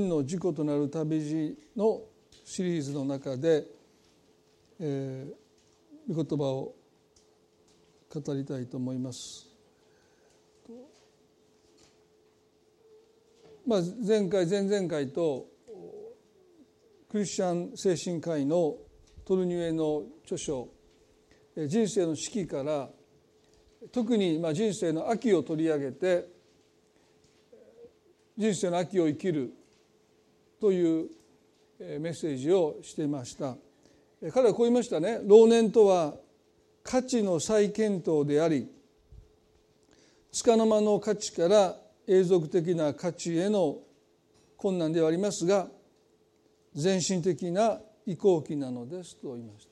の事故となる旅路のシリーズの中で、えー、御言葉を語りたいと思います。まあ、前回前々回とクリスチャン精神科医のトルニュエの著書「人生の四季」から特にまあ人生の秋を取り上げて人生の秋を生きるというメッセージをしていました。彼はこう言いましたね。老年とは価値の再検討であり束の間の価値から永続的な価値への困難ではありますが全身的な移行期なのですと言いました。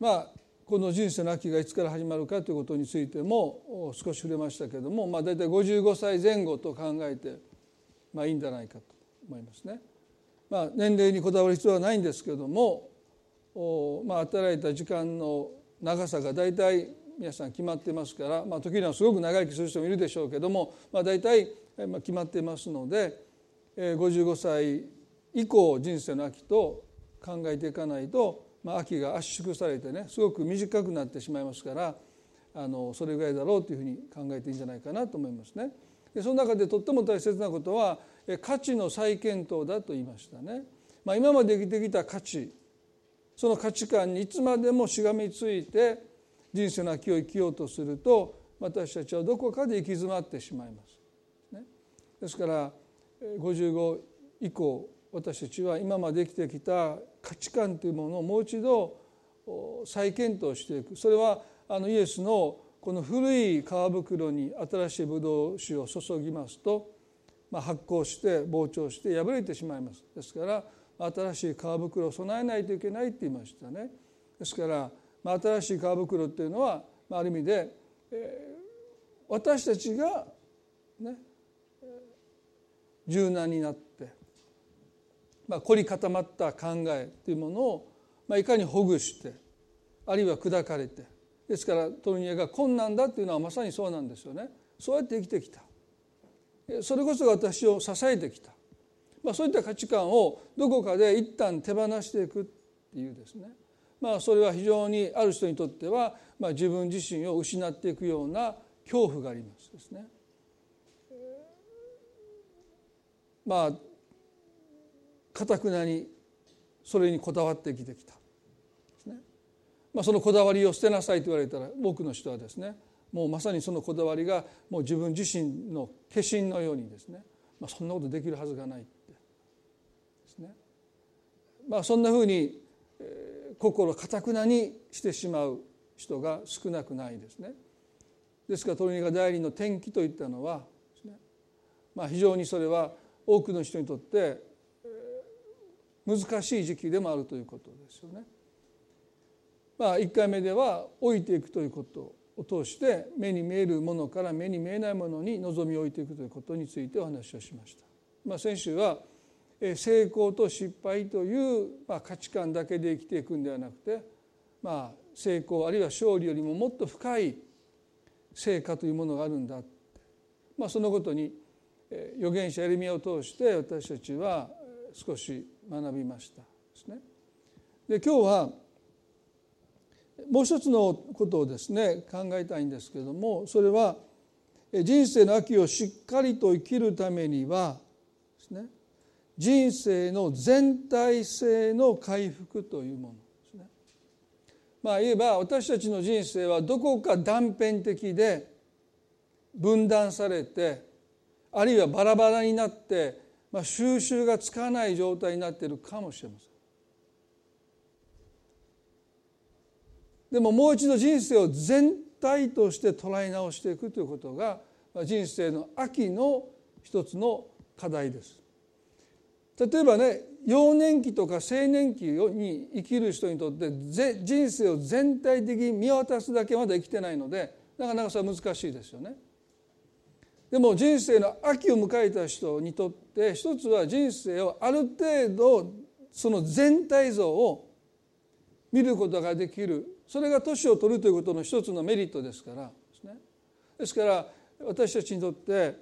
まあこの人生の秋がいつから始まるかということについても少し触れましたけれども、まあ、大体55歳前後と考えてまあいいんじゃないかと思いますね。まあ、年齢にこだわる必要はないんですけどもまあ、働いた時間の長さが大体皆さん決まってますから、まあ、時にはすごく長生きする人もいるでしょうけども、まあ、大体決まってますので55歳以降人生の秋と考えていかないと、まあ、秋が圧縮されてねすごく短くなってしまいますからあのそれぐらいだろうというふうに考えていいんじゃないかなと思いますね。でその中でとっても大切なことは価値の再検討だと言いましたね。まあ、今まで生きてきた価値その価値観にいつまでもしがみついて人生の秋を生きようとすると私たちはどこかで行き詰まってしまいます。ね、ですから55以降私たちは今まで生きてきた価値観というものをもう一度再検討していくそれはあのイエスのこの古い皮袋に新しいブドウ酒を注ぎますと、まあ、発酵して膨張して破れてしまいます。ですから新しい皮袋を備えないといけないって言いましたね。ですから、まあ、新しい皮袋っていうのは、まあ、ある意味で、えー、私たちがね柔軟になって、まあ、凝り固まった考えというものを、まあ、いかにほぐしてあるいは砕かれてですからトルニエが困難だっていうのはまさにそうなんですよね。そうやって生きてきた。それこそが私を支えてきた、まあ、そういった価値観をどこかで一旦手放していくっていうですね。まあそれは非常にある人にとっては、まあ、自分自身を失っていくような恐怖がありますですね。まあかたくなにそれにこだわって生きてきた。まあ、そのこだわりを捨てなさいと言われたら多くの人はですねもうまさにそのこだわりがもう自分自身の化身のようにですね、まあ、そんなことできるはずがないってですね、まあ、そんなふうに、心かたくなにしてしまう人が少なくないですね。ですから鳥が第二の転機といったのはね、まあ、非常にそれは多くの人にとって、難しい時期でもあるということですよね。まあ、1回目では老いていくということを通して目に見えるものから目に見えないものに望みを置いていくということについてお話をしました。まあ、先週は成功と失敗という価値観だけで生きていくんではなくて、まあ、成功あるいは勝利よりももっと深い成果というものがあるんだ、まあ、そのことに預言者エレミアを通して私たちは少し学びましたですね。で今日はもう一つのことをですね考えたいんですけれどもそれは人生の秋をしっかりと生きるためにはですね人生の全体性の回復というものですね。まあ言えば私たちの人生はどこか断片的で分断されてあるいはバラバラになって、まあ、収集がつかない状態になっているかもしれません。でももう一度人生を全体として捉え直していくということが人生の秋の一つの課題です。例えばね幼年期とか青年期に生きる人にとって人生を全体的に見渡すだけまだ生きてないのでなかなかそれは難しいですよね。でも人生の秋を迎えた人にとって一つは人生をある程度その全体像を見ることができるそれが年を取るということの一つのメリットですからですね。ですから私たちにとって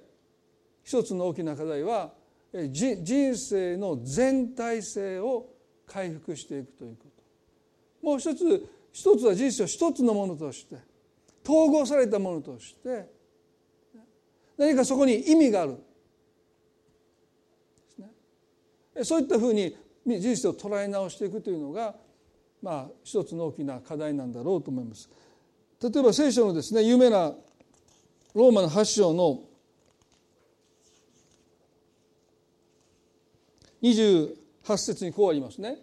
一つの大きな課題は人生の全体性を回復していくということ。もう一つ一つは人生を一つのものとして統合されたものとして何かそこに意味がある。そういったふうに人生を捉え直していくというのがまあ一つの大きな課題なんだろうと思います。例えば聖書のですね有名なローマの8章の28節にこうありますね。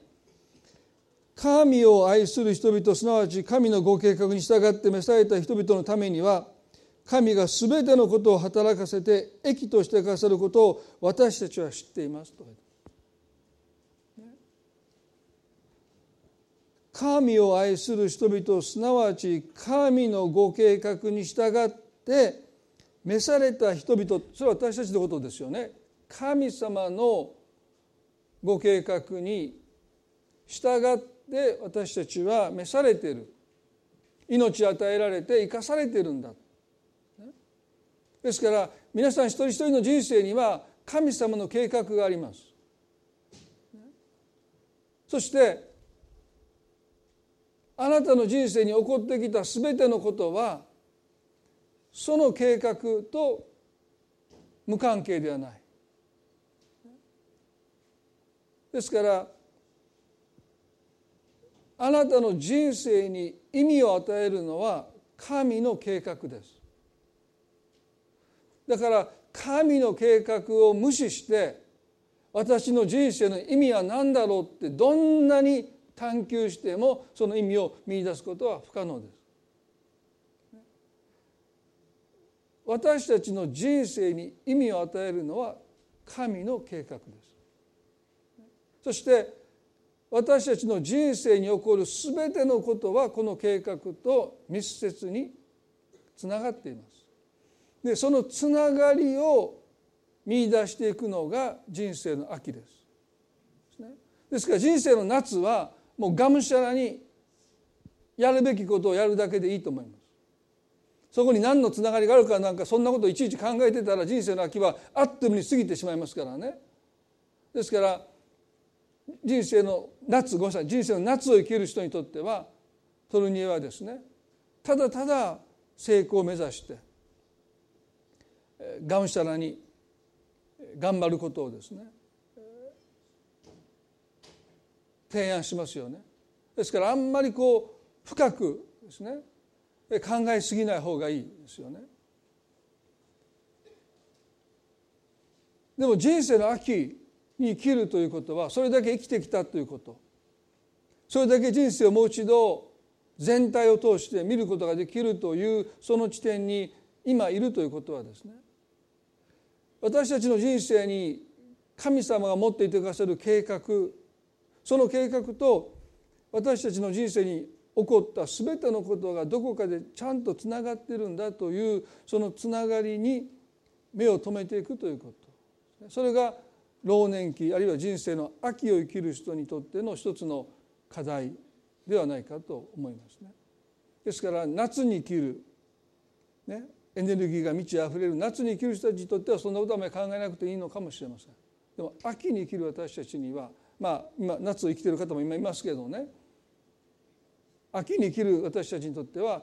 神を愛する人々すなわち神のご計画に従って召された人々のためには神が全てのことを働かせて益としてくださることを私たちは知っていますと神を愛する人々すなわち神のご計画に従って召された人々それは私たちのことですよね。神様のご計画に従って私たちは召されている。命与えられて生かされているんだ。ですから皆さん一人一人の人生には神様の計画があります。そしてあなたの人生に起こってきた全てのことはその計画と無関係ではない。ですからあなたの人生に意味を与えるのは神の計画です。だから神の計画を無視して私の人生の意味は何だろうってどんなに探求してもその意味を見出すことは不可能です。私たちの人生に意味を与えるのは神の計画です。そして私たちの人生に起こる全てのことはこの計画と密接につながっています。でそのつながりを見出していくのが人生の秋です。ですから人生の夏はもうがむしゃらにやるべきことをやるだけでいいと思います。そこに何のつながりがあるかなんかそんなことをいちいち考えてたら人生の秋はあっという間に過ぎてしまいますからね。ですから人生の夏ごめんなさい人生の夏を生きる人にとってはトルニエはですねただただ成功を目指してがむしゃらに頑張ることをですね提案しますよね。ですからあんまりこう深くですね。考えすぎない方がいいですよね。でも人生の秋に生きるということはそれだけ生きてきたということ。それだけ人生をもう一度全体を通して見ることができるというその地点に今いるということはですね。私たちの人生に神様が持っていてくださる計画その計画と私たちの人生に起こった全てのことがどこかでちゃんとつながってるんだというそのつながりに目を留めていくということそれが老年期あるいは人生の秋を生きる人にとっての一つの課題ではないかと思いますね。ですから夏に生きる、ね、エネルギーが満ち溢れる夏に生きる人たちにとってはそんなことはあまり考えなくていいのかもしれません。でも秋に生きる私たちにはまあ今夏を生きてる方も今いますけどね。秋に生きる私たちにとっては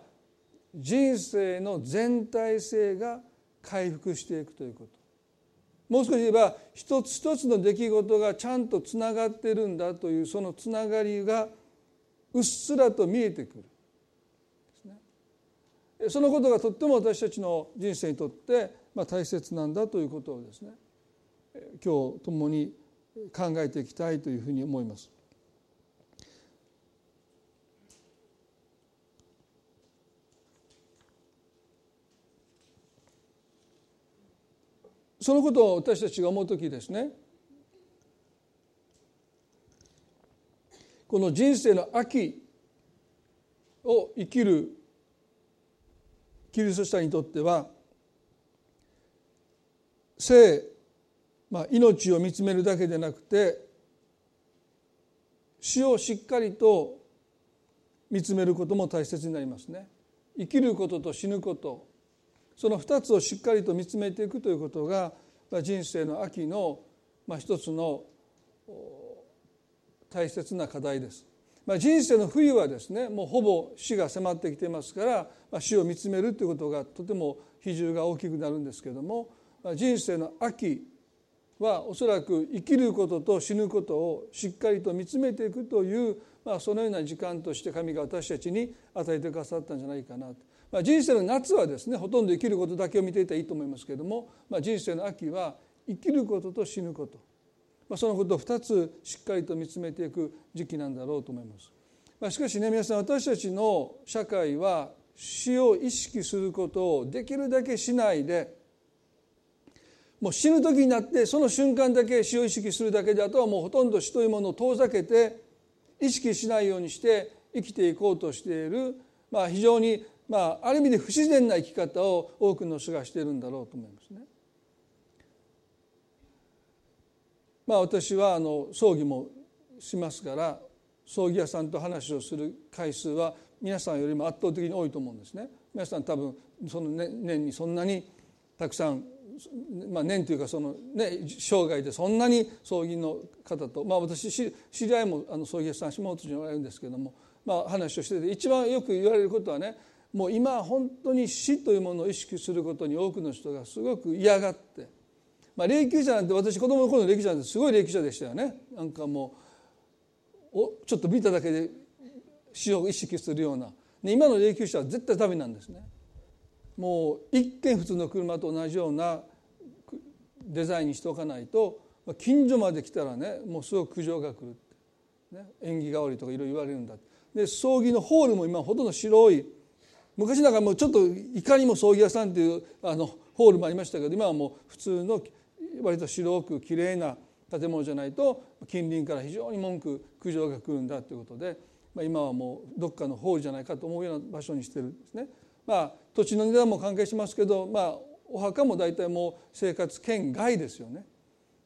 人生の全体性が回復していくということ。もう少し言えば一つ一つの出来事がちゃんとつながってるんだというそのつながりがうっすらと見えてくる。そのことがとっても私たちの人生にとってまあ大切なんだということをですね。今日共に考えていきたいというふうに思います。そのことを私たちが思う時ですねこの人生の秋を生きるキリスト者にとっては生まあ、命を見つめるだけでなくて死をしっかりと見つめることも大切になりますね。生きることと死ぬことその2つをしっかりと見つめていくということが人生の秋のまあ、一つの大切な課題です。まあ、人生の冬はですねもうほぼ死が迫ってきていますから、まあ、死を見つめるということがとても比重が大きくなるんですけれども、まあ、人生の秋はおそらく生きることと死ぬことをしっかりと見つめていくという、まあ、そのような時間として神が私たちに与えてくださったんじゃないかなと。まあ、人生の夏はですねほとんど生きることだけを見ていたらいいと思いますけれども、まあ、人生の秋は生きることと死ぬこと、まあ、そのことを2つしっかりと見つめていく時期なんだろうと思います。まあ、しかしね皆さん私たちの社会は死を意識することをできるだけしないでもう死ぬ時になってその瞬間だけ死を意識するだけであとはもうほとんど死というものを遠ざけて意識しないようにして生きていこうとしている、まあ、非常に、まあ、ある意味で不自然な生き方を多くの人がしているんだろうと思いますね。まあ、私はあの葬儀もしますから葬儀屋さんと話をする回数は皆さんよりも圧倒的に多いと思うんですね。皆さん多分その年にそんなにたくさんまあ、年というかその、ね、生涯でそんなに葬儀の方と、まあ、私知り合いもあの葬儀屋さん下本におられるんですけども、まあ、話をしてて一番よく言われることはねもう今本当に死というものを意識することに多くの人がすごく嫌がって、まあ、霊柩車なんて私子供の頃の霊柩車なんてすごい霊柩車でしたよねなんかもうおちょっと見ただけで死を意識するようなね今の霊柩車は絶対ダメなんですね。もう一見普通の車と同じようなデザインにしておかないと近所まで来たらねもうすごく苦情が来る、ね、縁起が悪いとかいろいろ言われるんだで葬儀のホールも今ほとんど白い。昔なんかもうちょっといかにも葬儀屋さんっていうあのホールもありましたけど今はもう普通の割と白くきれいな建物じゃないと近隣から非常に文句苦情が来るんだということで、まあ、今はもうどっかのホールじゃないかと思うような場所にしてるんですね。まあ、土地の値段も関係しますけど、まあ、お墓も大体もう生活圏外ですよね。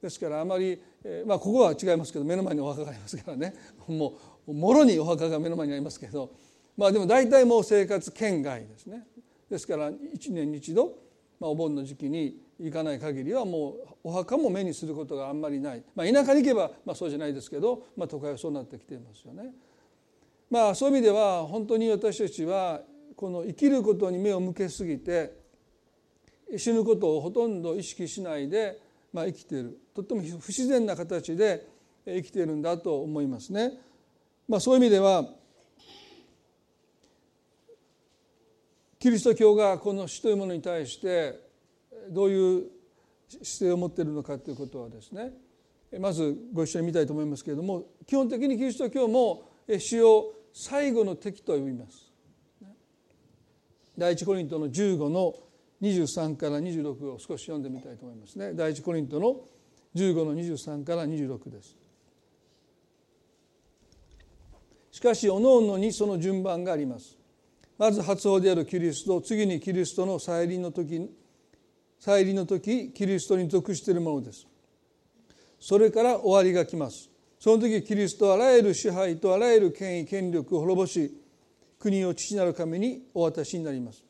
ですからあまり、えー、まあここは違いますけど目の前にお墓がありますからね。もうもろにお墓が目の前にありますけど。まあでも大体もう生活圏外ですね。ですから1年に一度、まあ、お盆の時期に行かない限りはもうお墓も目にすることがあんまりない、まあ、田舎に行けば、まあ、そうじゃないですけど、まあ、都会はそうなってきていますよね。まあそういう意味では本当に私たちはこの生きることに目を向けすぎて死ぬことをほとんど意識しないで、まあ、生きているとっても不自然な形で生きているんだと思いますね。まあ、そういう意味ではキリスト教がこの死というものに対してどういう姿勢を持っているのかということはですねまずご一緒に見たいと思いますけれども基本的にキリスト教も死を最後の敵と呼びます。第一コリントの15の23から26を少し読んでみたいと思いますね。第一コリントの15の23から26です。しかしおのおのにその順番があります。まず初歩であるキリスト次にキリストの再臨の時再臨の時キリストに属しているものです。それから終わりが来ます。その時キリストはあらゆる支配とあらゆる権威権力を滅ぼし国を父なる神にお渡しになります。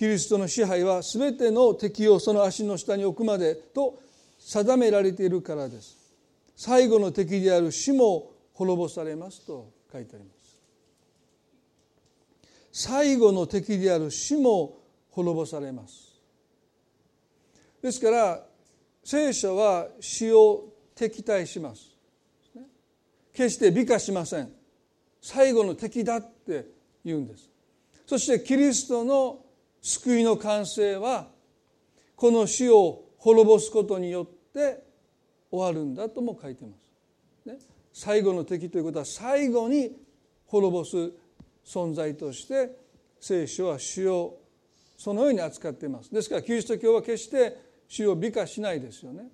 キリストの支配は全ての敵をその足の下に置くまでと定められているからです。最後の敵である死も滅ぼされますと書いてあります。最後の敵である死も滅ぼされます。ですから聖書は死を敵対します。決して美化しません。最後の敵だって言うんです。そしてキリストの救いの完成はこの死を滅ぼすことによって終わるんだとも書いてます。ね、最後の敵ということは最後に滅ぼす存在として聖書は死をそのように扱っています。ですからキリスト教は決して死を美化しないですよね。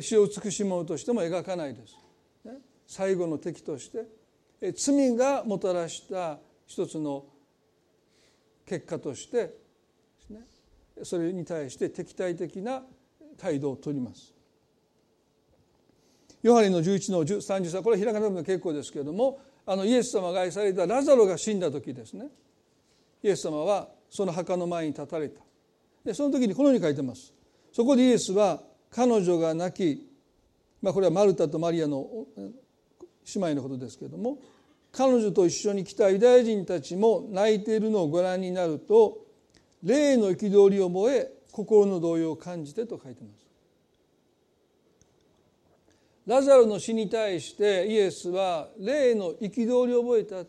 死を美しいものとしても描かないです。ね、最後の敵として罪がもたらした一つの結果としてそれに対して敵対的な態度をとります。ヨハネの11の33これは開かなくても結構ですけれどもあのイエス様が愛されたラザロが死んだ時ですね。イエス様はその墓の前に立たれた。でその時にこのように書いてます。そこでイエスは彼女が泣きまあ、これはマルタとマリアの姉妹のことですけれども彼女と一緒に来たユダヤ人たちも泣いているのをご覧になると霊の憤りを覚え心の動揺を感じてと書いてます。ラザロの死に対してイエスは霊の憤りを覚えた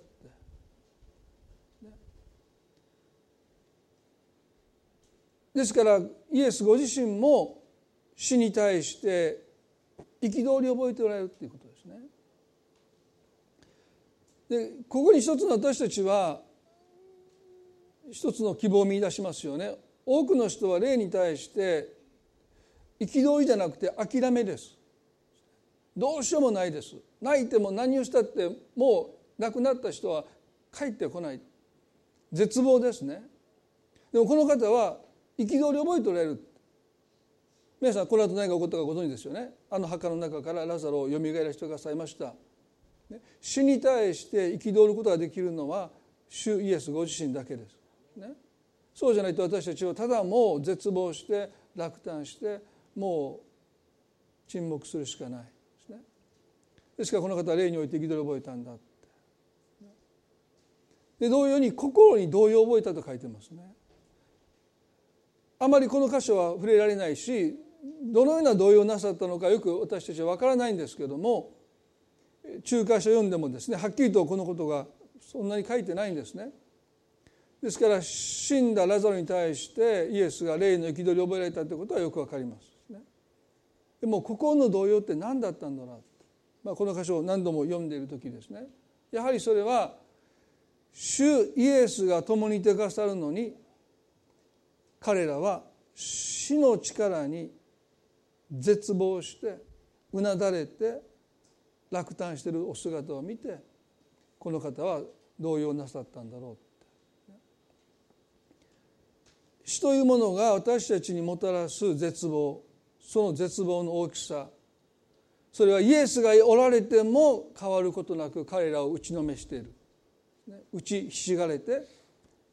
ですからイエスご自身も死に対して憤りを覚えておられるということで。ここに一つの私たちは一つの希望を見いだしますよね。多くの人は霊に対して憤りじゃなくて諦めです。どうしようもないです。泣いても何をしたってもう亡くなった人は帰ってこない絶望ですね。でもこの方は憤りを覚えておられる皆さんこの後何が起こったかご存知ですよねあの墓の中からラザロをよみがえらせてくださいましたね死に対して憤ることができるのは主イエスご自身だけです、ね、そうじゃないと私たちはただもう絶望して落胆してもう沈黙するしかない。ですね。ですからこの方は霊において憤りを覚えたんだって。で同様に心に動揺を覚えたと書いてますね。あまりこの箇所は触れられないしどのような動揺をなさったのかよく私たちは分からないんですけども中華書読んでもですねはっきりとこのことがそんなに書いてないんですね。ですから死んだラザロに対してイエスが霊の憤りを覚えられたということはよくわかります。でも心の動揺って何だったんだろう、まあ、この箇所を何度も読んでいる時ですねやはりそれは主イエスが共にいてくださるのに彼らは死の力に絶望してうなだれて落胆しているお姿を見てこの方は動揺なさったんだろう死というものが私たちにもたらす絶望その絶望の大きさ。それはイエスがおられても変わることなく彼らを打ちのめしている。打ちひしがれて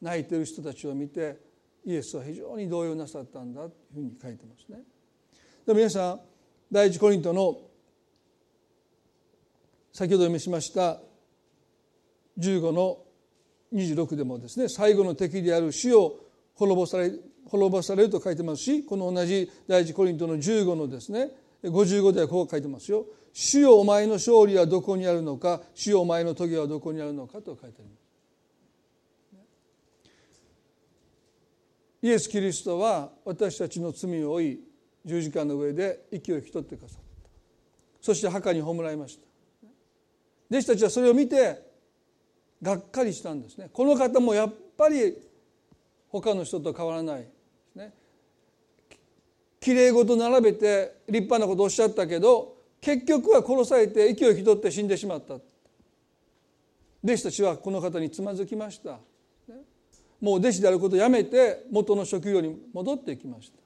泣いてる人たちを見てイエスは非常に動揺なさったんだというふうに書いてますね。で皆さん第一コリントの先ほど読みしました15の26でもですね最後の敵である死を滅ぼされ滅ぼされると書いてますしこの同じ第一コリントの15のですね55ではこう書いてますよ「主よお前の勝利はどこにあるのか主よお前の棘はどこにあるのか」と書いてあります。イエス・キリストは私たちの罪を負い十字架の上で息を引き取ってくださった。そして墓に葬られました。弟子たちはそれを見てがっかりしたんですね。この方もやっぱり他の人と変わらないね。きれい事並べて立派なことをおっしゃったけど結局は殺されて息を引き取って死んでしまった。弟子たちはこの方につまずきました。もう弟子であることをやめて元の職業に戻っていきました。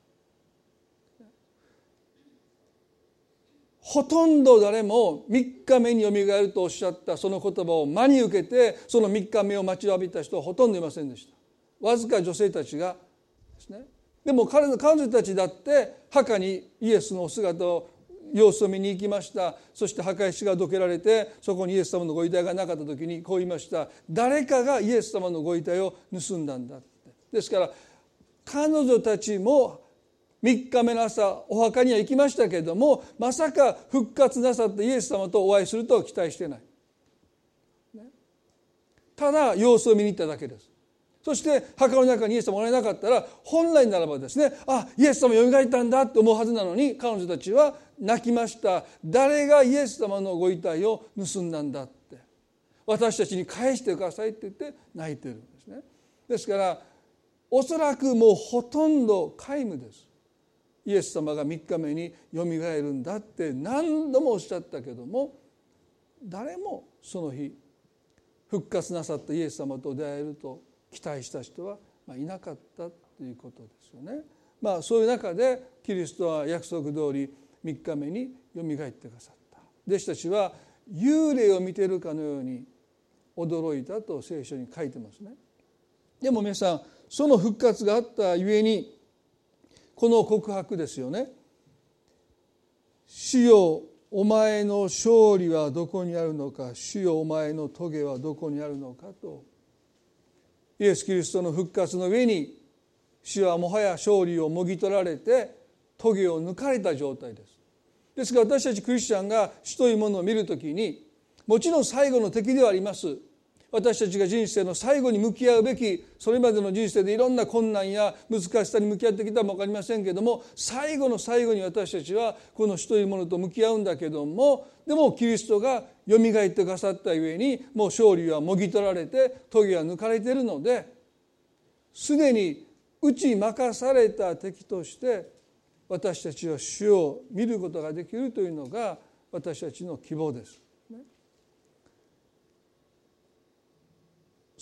ほとんど誰も3日目によみがえるとおっしゃったその言葉を真に受けてその3日目を待ちわびた人はほとんどいませんでした。わずか女性たちがですね。でも彼女たちだって墓にイエスのお姿を様子を見に行きました。そして墓石がどけられてそこにイエス様のご遺体がなかった時にこう言いました。誰かがイエス様のご遺体を盗んだんだって。ですから彼女たちも3日目の朝お墓には行きましたけれどもまさか復活なさったイエス様とお会いするとは期待してない、ただ様子を見に行っただけです。そして墓の中にイエス様おられなかったら本来ならばですねあイエス様よみがえったんだって思うはずなのに彼女たちは泣きました。誰がイエス様のご遺体を盗んだんだって。私たちに返してくださいって言って泣いてるんですね。ですからおそらくもうほとんど皆無です。イエス様が3日目によみがえるんだって何度もおっしゃったけども誰もその日復活なさったイエス様と出会えると期待した人はいなかったということですよね。まあ、そういう中でキリストは約束通り3日目によみがえってくださった弟子たちは幽霊を見てるかのように驚いたと聖書に書いてますね。でも皆さんその復活があったゆえにこの告白ですよね。死よお前の勝利はどこにあるのか？主よお前の棘はどこにあるのかとイエス・キリストの復活の上に主はもはや勝利をもぎ取られて棘を抜かれた状態です。ですから私たちクリスチャンが主というものを見るときにもちろん最後の敵ではあります私たちが人生の最後に向き合うべきそれまでの人生でいろんな困難や難しさに向き合ってきたも分かりませんけども最後の最後に私たちはこの死というものと向き合うんだけどもでもキリストがよみがえってくださったゆえにもう勝利はもぎ取られて棘は抜かれているのですでに打ち負かされた敵として私たちは主を見ることができるというのが私たちの希望です。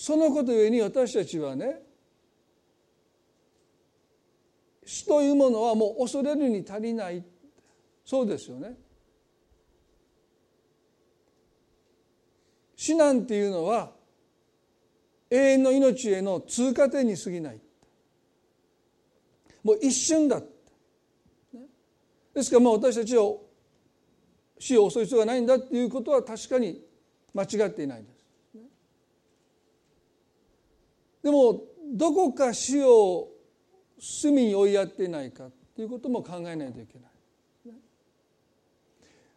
そのことゆえに私たちはね死というものはもう恐れるに足りないそうですよね。死なんていうのは永遠の命への通過点に過ぎないもう一瞬だですからもう私たちを死を襲う必要がないんだっていうことは確かに間違っていないんです。でもどこか死を隅に追いやっていないかということも考えないといけない。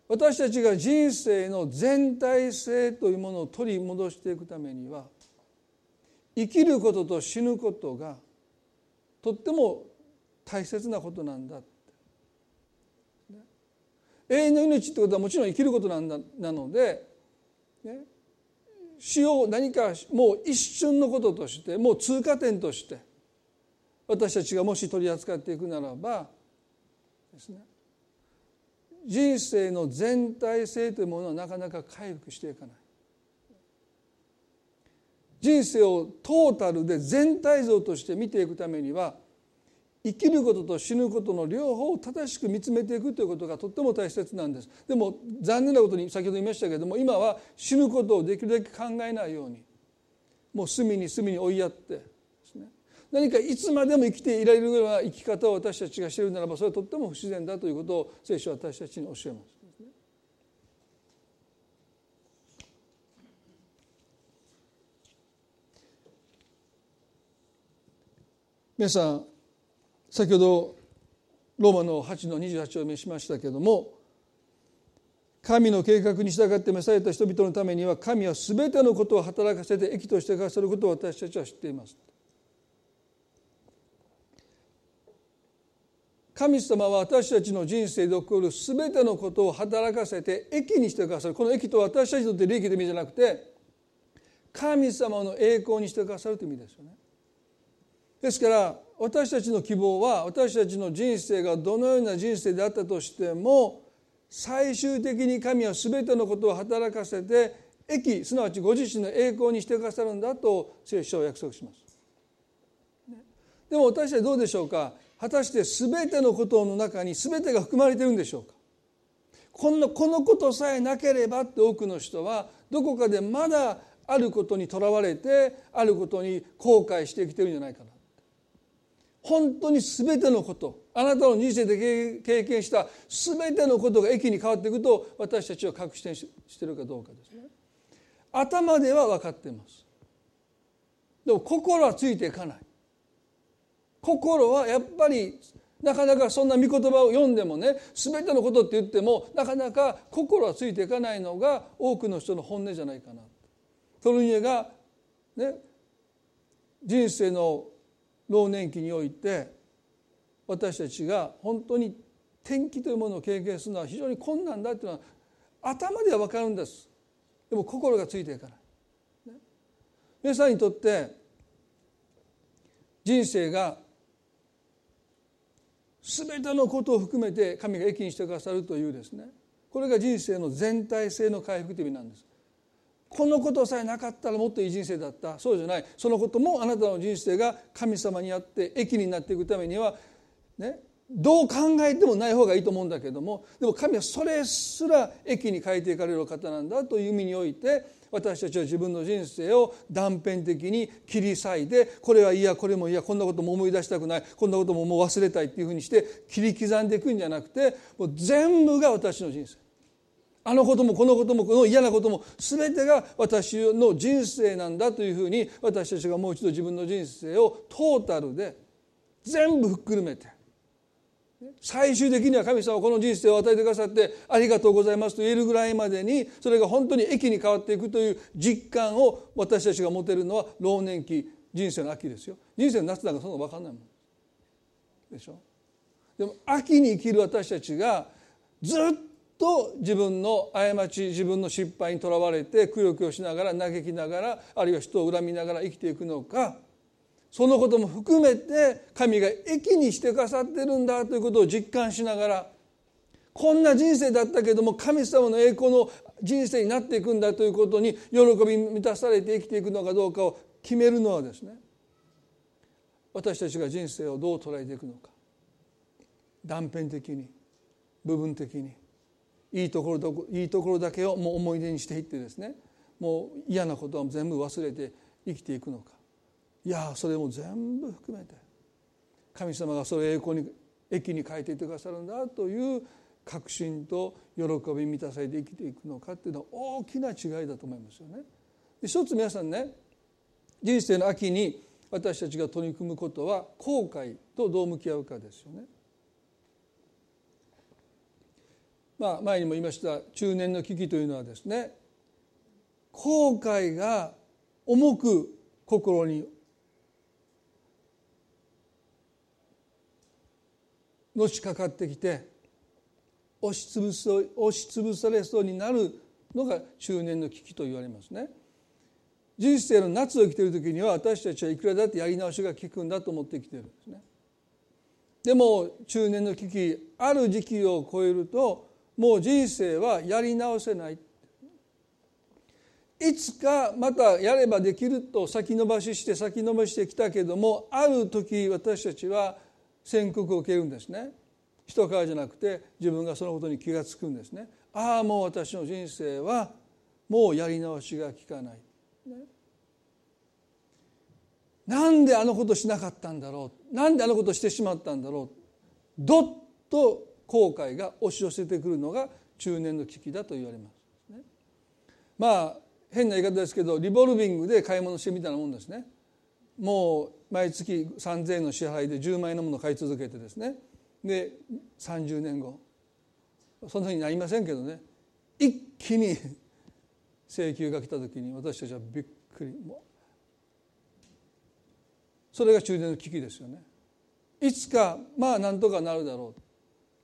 私たちが人生の全体性というものを取り戻していくためには生きることと死ぬことがとっても大切なことなんだ永遠の命ってことはもちろん生きることなんだなので、ね、死を何かもう一瞬のこととしてもう通過点として私たちがもし取り扱っていくならばですね。人生の全体性というものはなかなか回復していかない。人生をトータルで全体像として見ていくためには生きることと死ぬことの両方を正しく見つめていくということがとっても大切なんです。でも残念なことに先ほど言いましたけれども今は死ぬことをできるだけ考えないようにもう隅に隅に追いやってですね。何かいつまでも生きていられるような生き方を私たちがしているならばそれはとっても不自然だということを聖書は私たちに教えます。皆さん先ほどローマの8の28を召しましたけれども神の計画に従って召された人々のためには神は全てのことを働かせて益としてくださることを私たちは知っています。神様は私たちの人生で起こる全てのことを働かせて益にしてくださるこの益とは私たちにとって利益という意味じゃなくて神様の栄光にしてくださるという意味ですよね。ですから私たちの希望は私たちの人生がどのような人生であったとしても最終的に神は全てのことを働かせて益すなわちご自身の栄光にしてくださるんだと聖書は約束します。でも私たちどうでしょうか？果たして全てのことの中に全てが含まれているんでしょうか？このこのことさえなければって多くの人はどこかでまだあることにとらわれてあることに後悔してきてるんじゃないかな。本当に全てのことあなたの人生で経験した全てのことが益に変わっていくと私たちは確信してるかどうかですね。頭では分かっています。でも心はついていかない。心はやっぱりなかなかそんな御言葉を読んでもね全てのことって言ってもなかなか心はついていかないのが多くの人の本音じゃないかな。トルニエがね人生の老年期において私たちが本当に転機というものを経験するのは非常に困難だというのは頭では分かるんです。でも心がついていかない、皆さんにとって人生が全てのことを含めて神が益にしてくださるというですね。これが人生の全体性の回復という意味なんです。このことさえなかったらもっといい人生だった。そうじゃない。そのこともあなたの人生が神様にあって益になっていくためにはねどう考えてもない方がいいと思うんだけどもでも神はそれすら益に変えていかれる方なんだという意味において私たちは自分の人生を断片的に切り裂いてこれはいやこれもいやこんなことも思い出したくないこんなことももう忘れたいっていうふうにして切り刻んでいくんじゃなくてもう全部が私の人生。あのこともこのこともこの嫌なことも全てが私の人生なんだというふうに私たちがもう一度自分の人生をトータルで全部ひっくるめて最終的には神様はこの人生を与えてくださってありがとうございますと言えるぐらいまでにそれが本当に益に変わっていくという実感を私たちが持てるのは老年期人生の秋ですよ。人生の夏なんかそんなの分かんないもん。でしょ？でも秋に生きる私たちがずっと自分の過ち自分の失敗にとらわれてくよくよしながら嘆きながらあるいは人を恨みながら生きていくのかそのことも含めて神が益にしてくださってるんだということを実感しながらこんな人生だったけども神様の栄光の人生になっていくんだということに喜び満たされて生きていくのかどうかを決めるのはですね私たちが人生をどう捉えていくのか断片的に部分的にいいところいいところだけをもう思い出にしていってですねもう嫌なことは全部忘れて生きていくのかいやそれも全部含めて神様がそれを栄光に益に変えていってくださるんだという確信と喜び満たされて生きていくのかっていうのは大きな違いだと思いますよね。一つ皆さんね人生の秋に私たちが取り組むことは後悔とどう向き合うかですよね。まあ前にも言いました中年の危機というのはですね後悔が重く心にのしかかってきて押しつぶす押しつぶされそうになるのが中年の危機と言われますね。人生の夏を生きている時には私たちはいくらだってやり直しが効くんだと思って生きてるんですね。でも中年の危機ある時期を超えるともう人生はやり直せない。いつかまたやればできると先延ばしして先延ばしてきたけどもある時私たちは宣告を受けるんですね。人からじゃなくて自分がそのことに気が付くんですね。ああもう私の人生はもうやり直しが効かない、ね、なんであのことしなかったんだろう。なんであのことしてしまったんだろう。どっと後悔が押し寄せてくるのが中年の危機だと言われます、ね、まあ変な言い方ですけどリボルビングで買い物してみたいなもんですね。もう毎月3,000円の支払いで10万円のものを買い続けてですね。で30年後。そんなふうになりませんけどね。一気に 請求が来た時に私たちはびっくり。もそれが中年の危機ですよね。いつかまあなんとかなるだろう。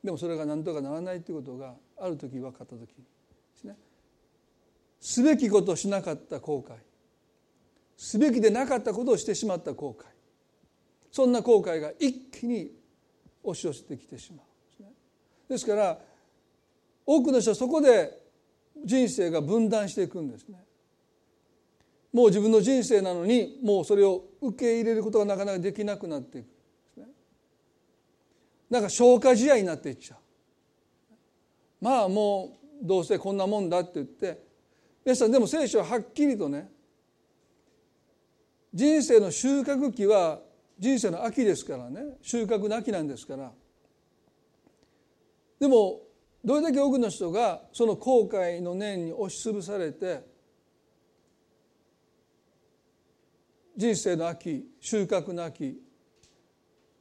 でもそれがなんとかならないということがある時分かった時ですね。すべきことをしなかった後悔。すべきでなかったことをしてしまった後悔。そんな後悔が一気に押し寄せてきてしまうですから多くの人はそこで人生が分断していくんですね。もう自分の人生なのにもうそれを受け入れることがなかなかできなくなっていく。なんか消化試合になっていっちゃう。まあもうどうせこんなもんだって言って。皆さんでも聖書ははっきりとね人生の収穫期は人生の秋ですからね。収穫の秋なんですから。でもどれだけ多くの人がその後悔の念に押しつぶされて人生の秋収穫の秋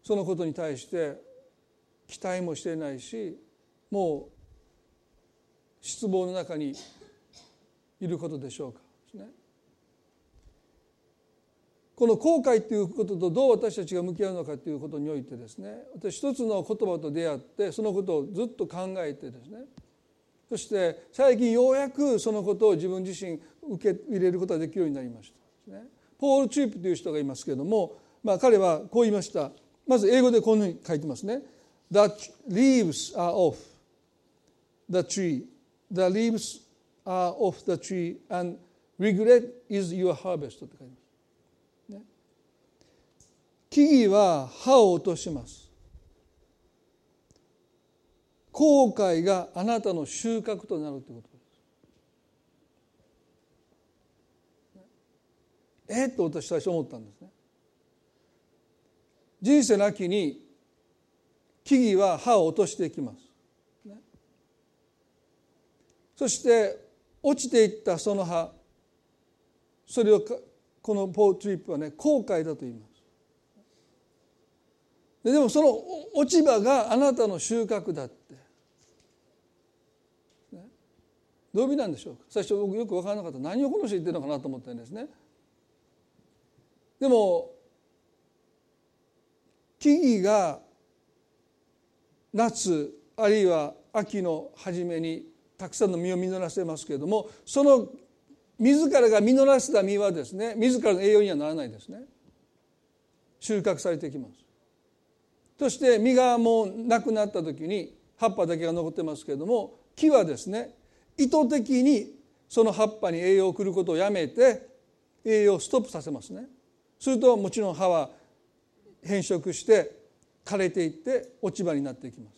そのことに対して期待もしてないしもう失望の中にいることでしょうか。この後悔ということとどう私たちが向き合うのかということにおいてですね私一つの言葉と出会ってそのことをずっと考えてですね。そして最近ようやくそのことを自分自身受け入れることができるようになりました。ポール・チュープという人がいますけれども、まあ、彼はこう言いました。まず英語でこのように書いてますね。The leaves are off the tree. The leaves are off the tree and regret is your harvest って書いてます。木々は葉を落とします後悔があなたの収穫となるということですえっと私最初思ったんですね人生の秋に木々は葉を落としていきます。そして落ちていったその葉それをこのポートリップはね後悔だと言います。ででもその落ち葉があなたの収穫だって、ね、どういう意味なんでしょうか。最初僕よく分からなかった。何をこの人言ってるのかなと思ったんですね。でも木々が夏あるいは秋の初めにたくさんの実を実らせますけれどもその自らが実らせた実はですね自らの栄養にはならないですね。収穫されてきます。そして実がもうなくなった時に葉っぱだけが残ってますけれども木はですね意図的にその葉っぱに栄養を送ることをやめて栄養をストップさせますね。するともちろん葉は変色して枯れていって落ち葉になっていきます。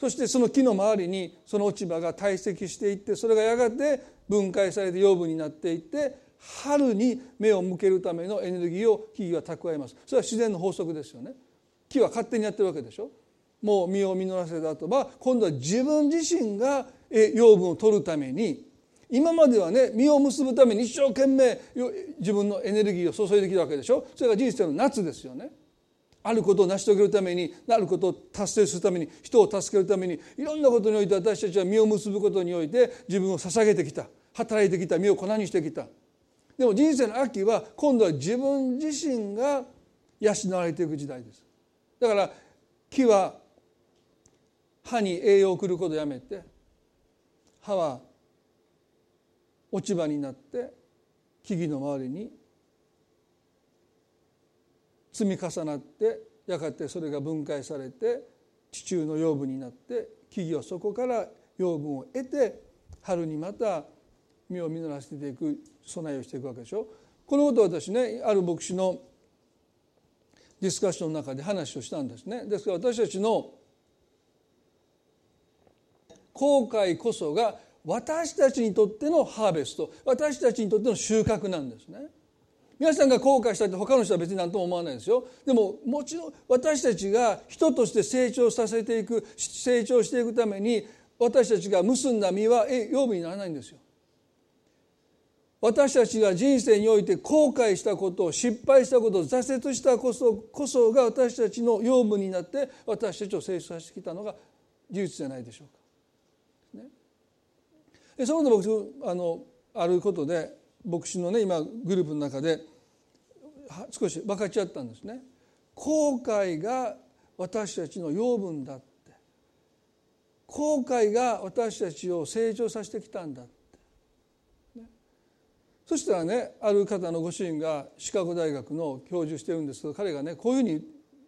そしてその木の周りにその落ち葉が堆積していってそれがやがて分解されて養分になっていって春に目を向けるためのエネルギーを木々は蓄えます。それは自然の法則ですよね。木は勝手にやってるわけでしょ。もう実を実らせた後は今度は自分自身が養分を取るために今まではね実を結ぶために一生懸命自分のエネルギーを注いできたわけでしょ。それが人生の夏ですよね。あることを成し遂げるためになることを達成するために人を助けるためにいろんなことにおいて私たちは実を結ぶことにおいて自分を捧げてきた働いてきた身を粉にしてきた。でも人生の秋は今度は自分自身が養われていく時代です。だから木は葉に栄養を送ることをやめて葉は落ち葉になって木々の周りに積み重なってやがてそれが分解されて地中の養分になって木々はそこから養分を得て春にまた実を実らせていく備えをしていくわけでしょ。このことを私ねある牧師のディスカッションの中で話をしたんですね。ですから私たちの後悔こそが私たちにとってのハーベスト。私たちにとっての収穫なんですね。皆さんが後悔したって他の人は別に何とも思わないですよ。でももちろん私たちが人として成長させていく成長していくために私たちが結んだ実は養分にならないんですよ。私たちが人生において後悔したこと失敗したこと挫折したこそこそが私たちの養分になって私たちを成長させてきたのが事実じゃないでしょうか。ね、そのこと僕あのあることで牧師のね今グループの中で少し分かち合ったんですね。後悔が私たちの養分だって後悔が私たちを成長させてきたんだね、そしたらねある方のご主人がシカゴ大学の教授してるんですけど彼がねこういうふうに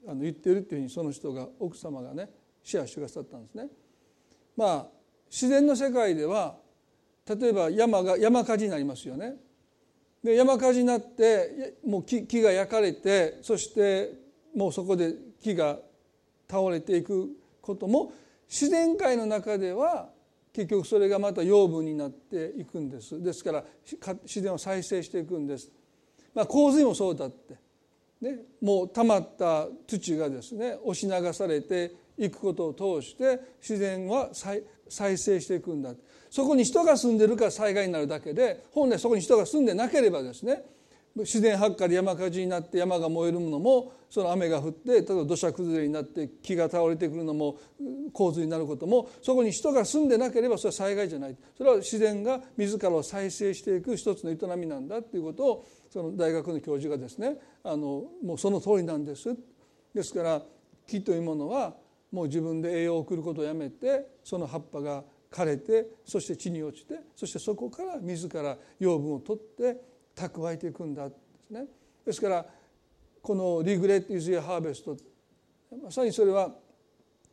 あの言ってるっていうふうにその人が奥様がねシェアしてくださったんですね。まあ自然の世界では例えば山が山火事になりますよね。で山火事になってもう木木が焼かれてそしてもうそこで木が倒れていくことも自然界の中では結局それがまた養分になっていくんです。ですから自然を再生していくんです、まあ、洪水もそうだって、ね、もう溜まった土がですね押し流されていくことを通して自然は再生していくんだ。そこに人が住んでるから災害になるだけで本来そこに人が住んでなければですね自然発火で山火事になって山が燃えるのもその雨が降って例えば土砂崩れになって木が倒れてくるのも洪水になることもそこに人が住んでなければそれは災害じゃない。それは自然が自らを再生していく一つの営みなんだっていうことをその大学の教授がですねあのもうその通りなんです。ですから木というものはもう自分で栄養を送ることをやめてその葉っぱが枯れてそして地に落ちてそしてそこから自ら養分を取って蓄えていくんだですね。ですからこの「リグレット・イズ・ヤ・ハーベスト」まさにそれは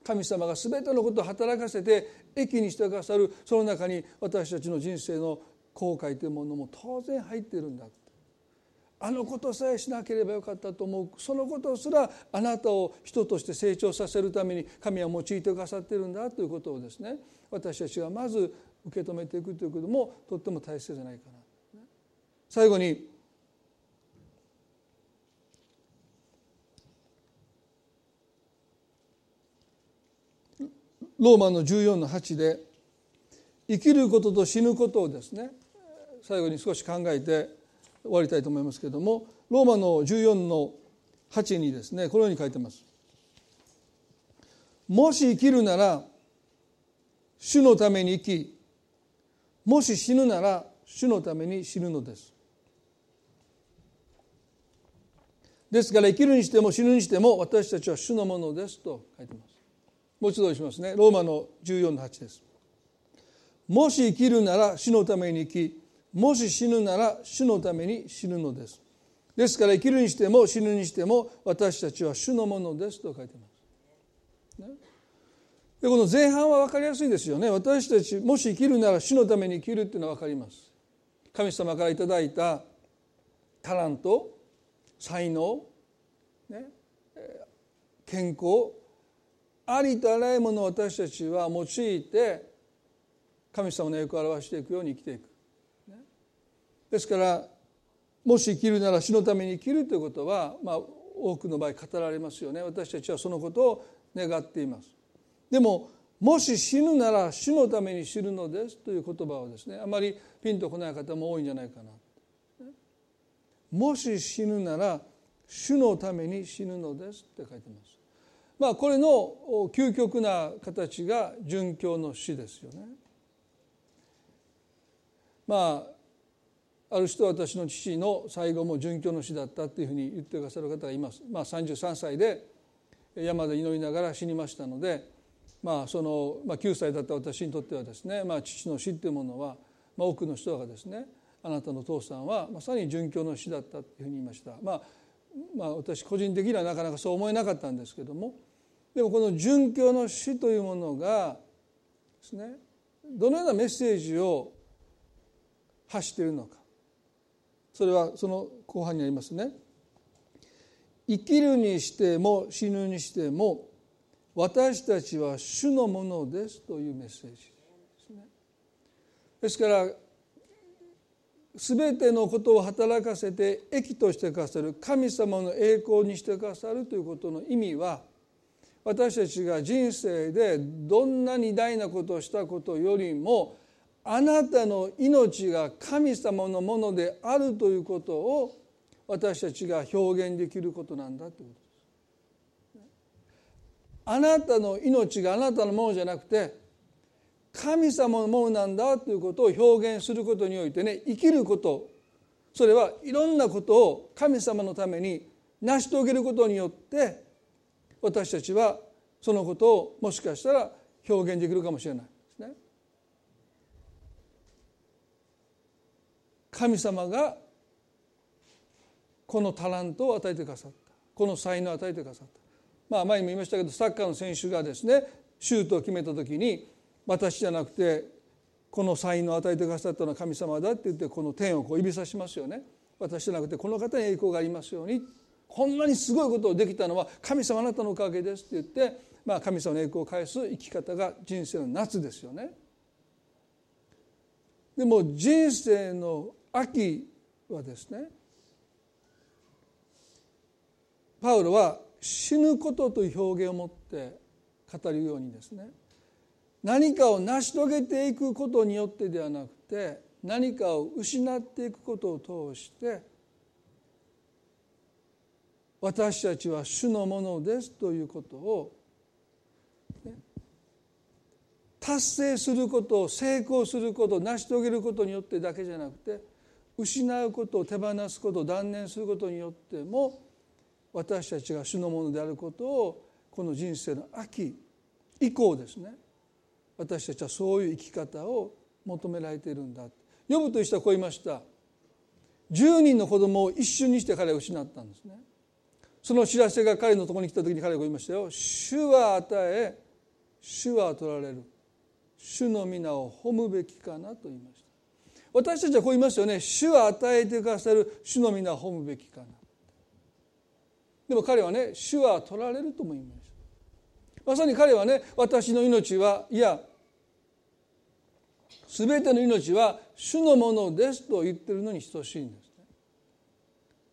神様が全てのことを働かせて益にしてくださるその中に私たちの人生の後悔というものも当然入っているんだあのことさえしなければよかったと思うそのことすらあなたを人として成長させるために神は用いてくださっているんだということをですね私たちがまず受け止めていくということもとっても大切じゃないかな。最後にローマの14の8で生きることと死ぬことをですね最後に少し考えて終わりたいと思いますけれどもローマの14の8にですねこのように書いてます。もし生きるなら主のために生きもし死ぬなら主のために死ぬのです。ですから生きるにしても死ぬにしても私たちは主のものですと書いてます。もう一度しますねローマの14の8です。もし生きるなら主のために生きもし死ぬなら主のために死ぬのです。ですから生きるにしても死ぬにしても私たちは主のものですと書いてます。ね、でこの前半は分かりやすいですよね私たちもし生きるなら主のために生きるっていうのは分かります。神様からいただいたタラント才能、ね、健康ありとあらゆるものを私たちは用いて神様の栄光を表していくように生きていく。ですからもし生きるなら死のために生きるということは、まあ、多くの場合語られますよね私たちはそのことを願っていますでももし死ぬなら死のために死ぬのですという言葉はですねあまりピンとこない方も多いんじゃないかなもし死ぬなら主のために死ぬのですって書いてます。まあこれの究極な形が殉教の死ですよね。まあある人は私の父の最後も殉教の死だったっていうふうに言ってくださる方がいます。まあ33歳で山で祈りながら死にましたので、まあそのまあ9歳だった私にとってはですね、まあ父の死っていうものは、まあ、多くの人がですねあなたの父さんはまさに殉教の死だったというふうに言いました、まあ、まあ私個人的にはなかなかそう思えなかったんですけどもでもこの殉教の死というものがですねどのようなメッセージを発しているのかそれはその後半にありますね。生きるにしても死ぬにしても私たちは主のものですというメッセージですね。ですから全てのことを働かせて益としてくださる神様の栄光にしてくださるということの意味は私たちが人生でどんなに大なことをしたことよりもあなたの命が神様のものであるということを私たちが表現できることなんだということです。あなたの命があなたのものじゃなくて神様のものなんだということを表現することにおいてね生きることそれはいろんなことを神様のために成し遂げることによって私たちはそのことをもしかしたら表現できるかもしれないですね。神様がこのタラントを与えてくださったこの才能を与えてくださった。まあ前にも言いましたけどサッカーの選手がですねシュートを決めた時に私じゃなくてこの才能を与えてくださったのは神様だって言ってこの天をこう指さしますよね私じゃなくてこの方に栄光がありますようにこんなにすごいことをできたのは神様あなたのおかげですって言って、まあ、神様の栄光を返す生き方が人生の夏ですよね。でも人生の秋はですねパウロは死ぬことという表現を持って語るようにですね何かを成し遂げていくことによってではなくて何かを失っていくことを通して私たちは主のものですということを達成すること成功すること成し遂げることによってだけじゃなくて失うことを手放すことを断念することによっても私たちが主のものであることをこの人生の秋以降ですね。私たちはそういう生き方を求められているんだ。呼ぶという人はこう言いました。10人の子供を一瞬にして彼は失ったんですね。その知らせが彼のところに来た時に彼はこう言いましたよ。主は与え主は取られる。主の皆を褒むべきかなと言いました。私たちはこう言いますよね。主は与えてくださる主の皆を褒むべきかな。でも彼はね主は取られるとも言いました。まさに彼はね私の命はいや全ての命は主のものですと言ってるのに等しいんですね。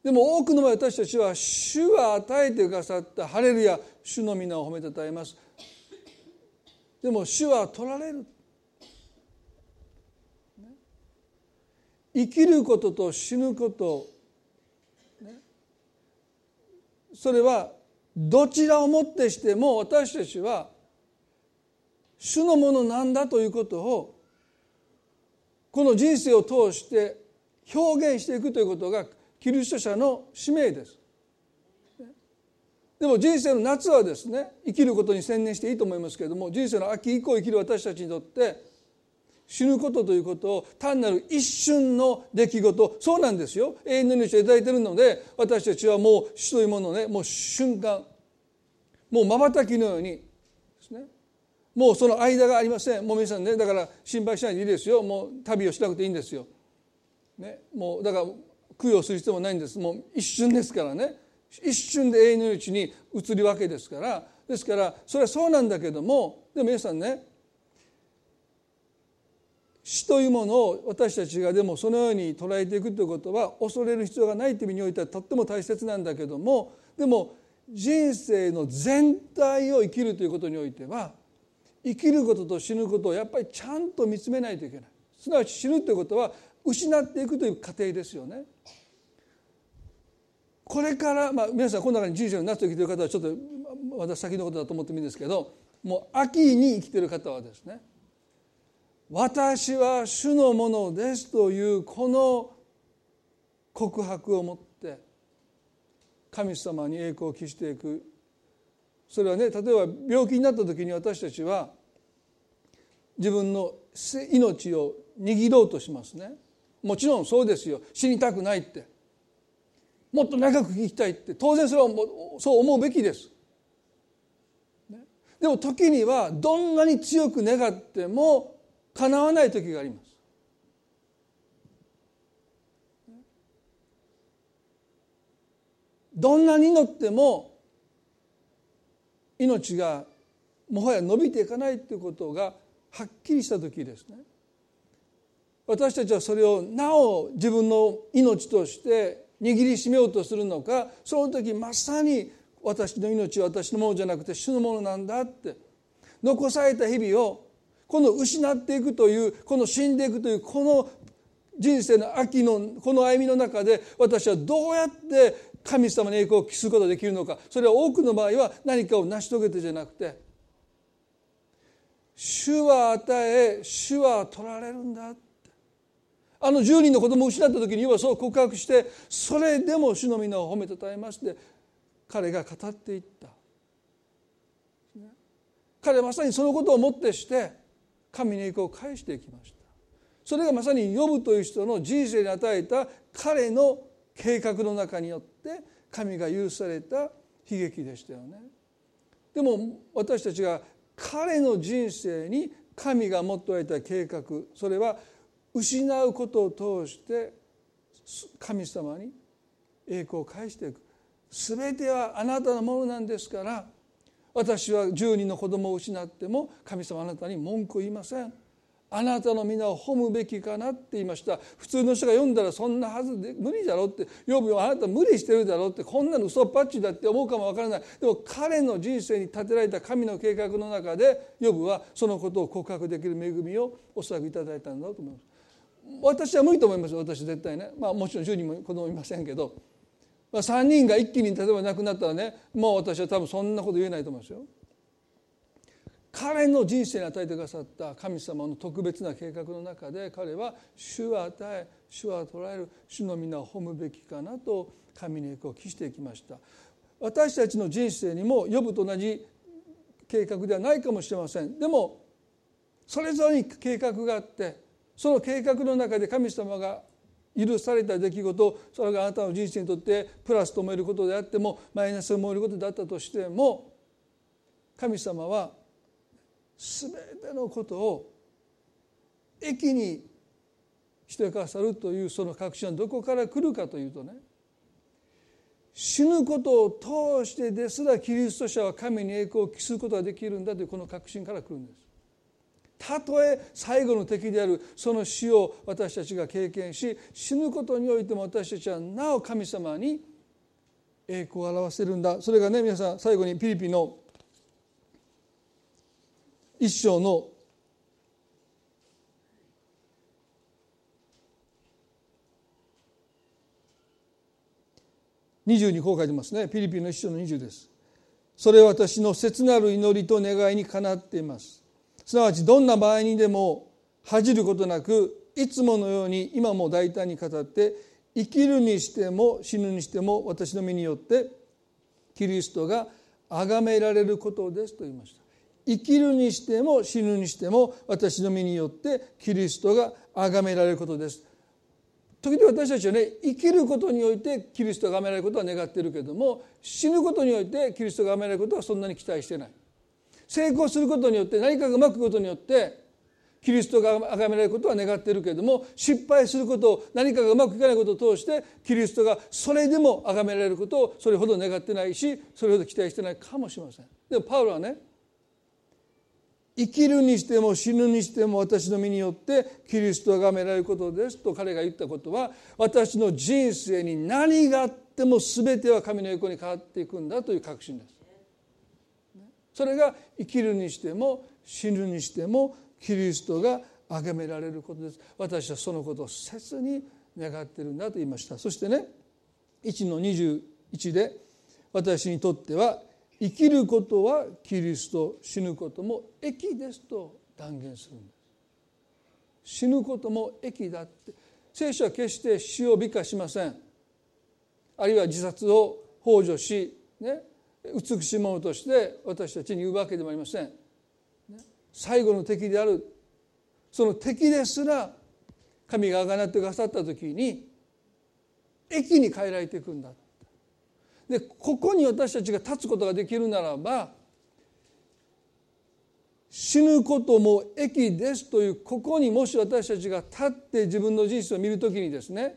でも多くの場合私たちは主は与えてくださったハレルヤ主の皆を褒めたたえます。でも主は取られる生きることと死ぬこと、それはどちらをもってしても私たちは主のものなんだということをこの人生を通して表現していくということがキリスト者の使命です。でも人生の夏はですね生きることに専念していいと思いますけれども人生の秋以降生きる私たちにとって死ぬことということを単なる一瞬の出来事そうなんですよ永遠の命を頂いているので私たちはもう死というものをねもう瞬間もうまばたきのようにですねもうその間がありませんもう皆さんねだから心配しないでいいですよもう旅をしなくていいんですよ。ね、もうだから供養する必要もないんですもう一瞬ですからね一瞬で永遠のうちに移るわけですからですからそれはそうなんだけどもでも皆さんね死というものを私たちがでもそのように捉えていくということは恐れる必要がないという意味においてはとっても大切なんだけどもでも人生の全体を生きるということにおいては生きることと死ぬことをやっぱりちゃんと見つめないといけないすなわち死ぬということは失っていくという過程ですよね。これから、まあ、皆さんこの中に人生の夏を生きてる方はちょっとまだ先のことだと思ってもいいんですけどもう秋に生きてる方はですね私は主のものですというこの告白を持って神様に栄光を期していく。それはね例えば病気になった時に私たちは自分の命を握ろうとしますね。もちろんそうですよ。死にたくないって。もっと長く生きたいって。当然それはそう思うべきです。でも時にはどんなに強く願っても叶わない時があります。どんなに祈っても命がもはや伸びていかないということがはっきりした時ですね私たちはそれをなお自分の命として握りしめようとするのかその時まさに私の命は私のものじゃなくて主のものなんだって残された日々をこの失っていくというこの死んでいくというこの人生の秋のこの歩みの中で私はどうやって神様に栄光を期すことができるのか。それは多くの場合は何かを成し遂げてじゃなくて主は与え主は取られるんだあの10人の子供を失った時に要はそう告白してそれでも主の皆を褒めたたえまして彼が語っていった。彼はまさにそのことをもってして神に栄光を返していきました。それがまさに呼ぶという人の人生に与えた彼の計画の中によって神が許された悲劇でしたよね。でも私たちが彼の人生に神が持っておられた計画それは失うことを通して神様に栄光を返していく。全てはあなたのものなんですから私は10人の子供を失っても神様あなたに文句を言いません。あなたの皆を褒むべきかなって言いました。普通の人が読んだらそんなはずで無理だろうって呼ぶよあなた無理してるだろうってこんなの嘘っぱっちだって思うかもわからない。でも彼の人生に立てられた神の計画の中で呼ぶはそのことを告白できる恵みをおそらくいただいたんだと思います。私は無理と思います私絶対ね、まあ、もちろん10人も子供いませんけど、まあ、3人が一気に例えば亡くなったらねもう私は多分そんなこと言えないと思うんですよ。彼の人生に与えてくださった神様の特別な計画の中で彼は主は与え主は捉える主の皆を褒むべきかなと神に栄光を期していきました私たちの人生にも呼ぶと同じ計画ではないかもしれませんでもそれぞれに計画があってその計画の中で神様が許された出来事それがあなたの人生にとってプラスと思えることであってもマイナスと思えることであったとしても神様は全てのことを益にしてくださるというその確信はどこから来るかというとね死ぬことを通してですらキリスト者は神に栄光を期すことができるんだというこの確信から来るんです。たとえ最後の敵であるその死を私たちが経験し死ぬことにおいても私たちはなお神様に栄光を表せるんだ。それがね皆さん最後にピリピの一章の20にこう書いてますねピリピの一章の20です。それは私の切なる祈りと願いにかなっています。すなわちどんな場合にでも恥じることなくいつものように今も大胆に語って生きるにしても死ぬにしても私の身によってキリストが崇められることですと言いました。生きるにしても死ぬにしても私の身によってキリストが崇められることです。時々私たちはね生きることにおいてキリストが崇められることは願っているけれども死ぬことにおいてキリストが崇められることはそんなに期待してない。成功することによって何かがうまくいくことによってキリストが崇められることは願っているけれども失敗することを何かがうまくいかないことを通してキリストがそれでも崇められることをそれほど願ってないしそれほど期待してないかもしれません。でもパウロはね生きるにしても死ぬにしても私の身によってキリストが崇められることですと彼が言ったことは私の人生に何があっても全ては神の横に変わっていくんだという確信です。それが生きるにしても死ぬにしてもキリストが崇められることです。私はそのことを切に願っているんだと言いました。そしてね1の21で私にとっては生きることはキリスト死ぬことも益ですと断言するんです。死ぬことも益だって。聖書は決して死を美化しません。あるいは自殺を幇助し、ね、美しいものとして私たちに言うわけでもありません。最後の敵である。その敵ですら神があがなってくださった時に駅に変えられていくんだ。でここに私たちが立つことができるならば死ぬことも益ですというここにもし私たちが立って自分の人生を見る時にですね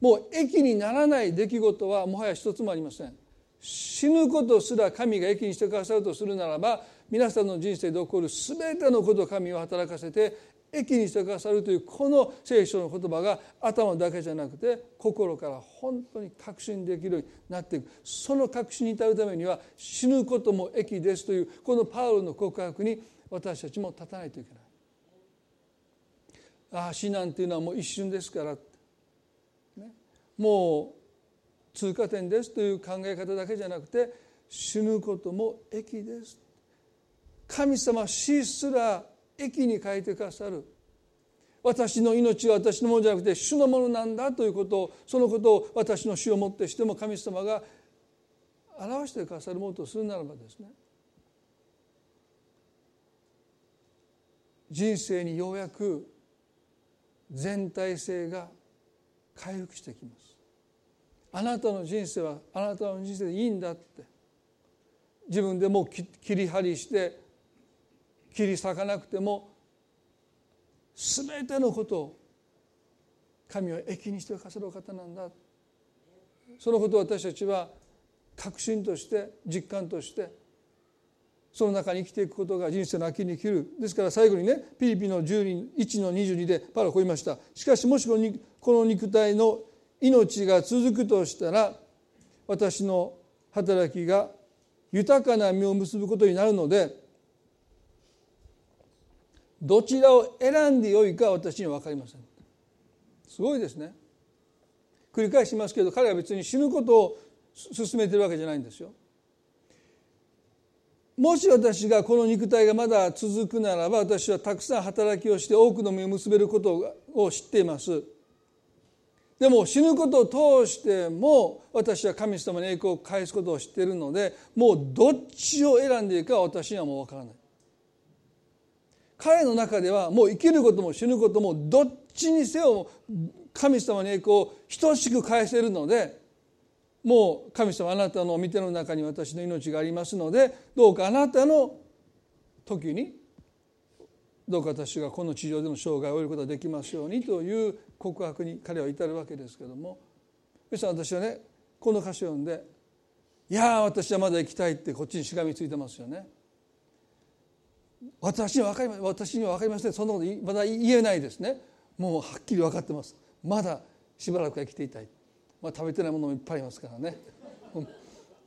もう益にならない出来事はもはや一つもありません。死ぬことすら神が益にしてくださるとするならば皆さんの人生で起こる全てのことを神を働かせて益にしてくださるというこの聖書の言葉が頭だけじゃなくて心から本当に確信できるようになっていく。その確信に至るためには死ぬことも益ですというこのパウロの告白に私たちも立たないといけない。ああ死なんていうのはもう一瞬ですから、ね、もう通過点ですという考え方だけじゃなくて死ぬことも益です。神様死すら益に変えてくださる。私の命は私のものじゃなくて主のものなんだということをそのことを私の死をもってしても神様が表してくださるものとするならばですね人生にようやく全体性が回復してきます。あなたの人生はあなたの人生でいいんだって。自分でもう切り張りして切り裂かなくても全てのことを神は益にしてくださる方なんだ。そのことを私たちは確信として実感としてその中に生きていくことが人生の秋に生きる。ですから最後にねピリピの1の22でパラこう言いました。しかしもしこの肉体の命が続くとしたら私の働きが豊かな実を結ぶことになるのでどちらを選んでよいか私には分かりません。すごいですね。繰り返しますけど彼は別に死ぬことを進めてるわけじゃないんですよ。もし私がこの肉体がまだ続くならば私はたくさん働きをして多くの実を結べることを知っています。でも死ぬことを通しても私は神様の栄光を返すことを知っているのでもうどっちを選んでいいか私にはもう分からない。彼の中ではもう生きることも死ぬこともどっちにせよ神様の栄光を等しく返せるのでもう神様あなたの御手の中に私の命がありますのでどうかあなたの時にどうか私がこの地上での生涯を終えることができますようにという告白に彼は至るわけですけどもそしたら私はねこの歌詞を読んで「いや私はまだ生きたい」ってこっちにしがみついてますよね。私には分かりま私には分かりませんそんなことまだ言えないですね。もうはっきり分かってます。まだしばらくは生きていたい、まあ、食べてないものもいっぱいありますからね。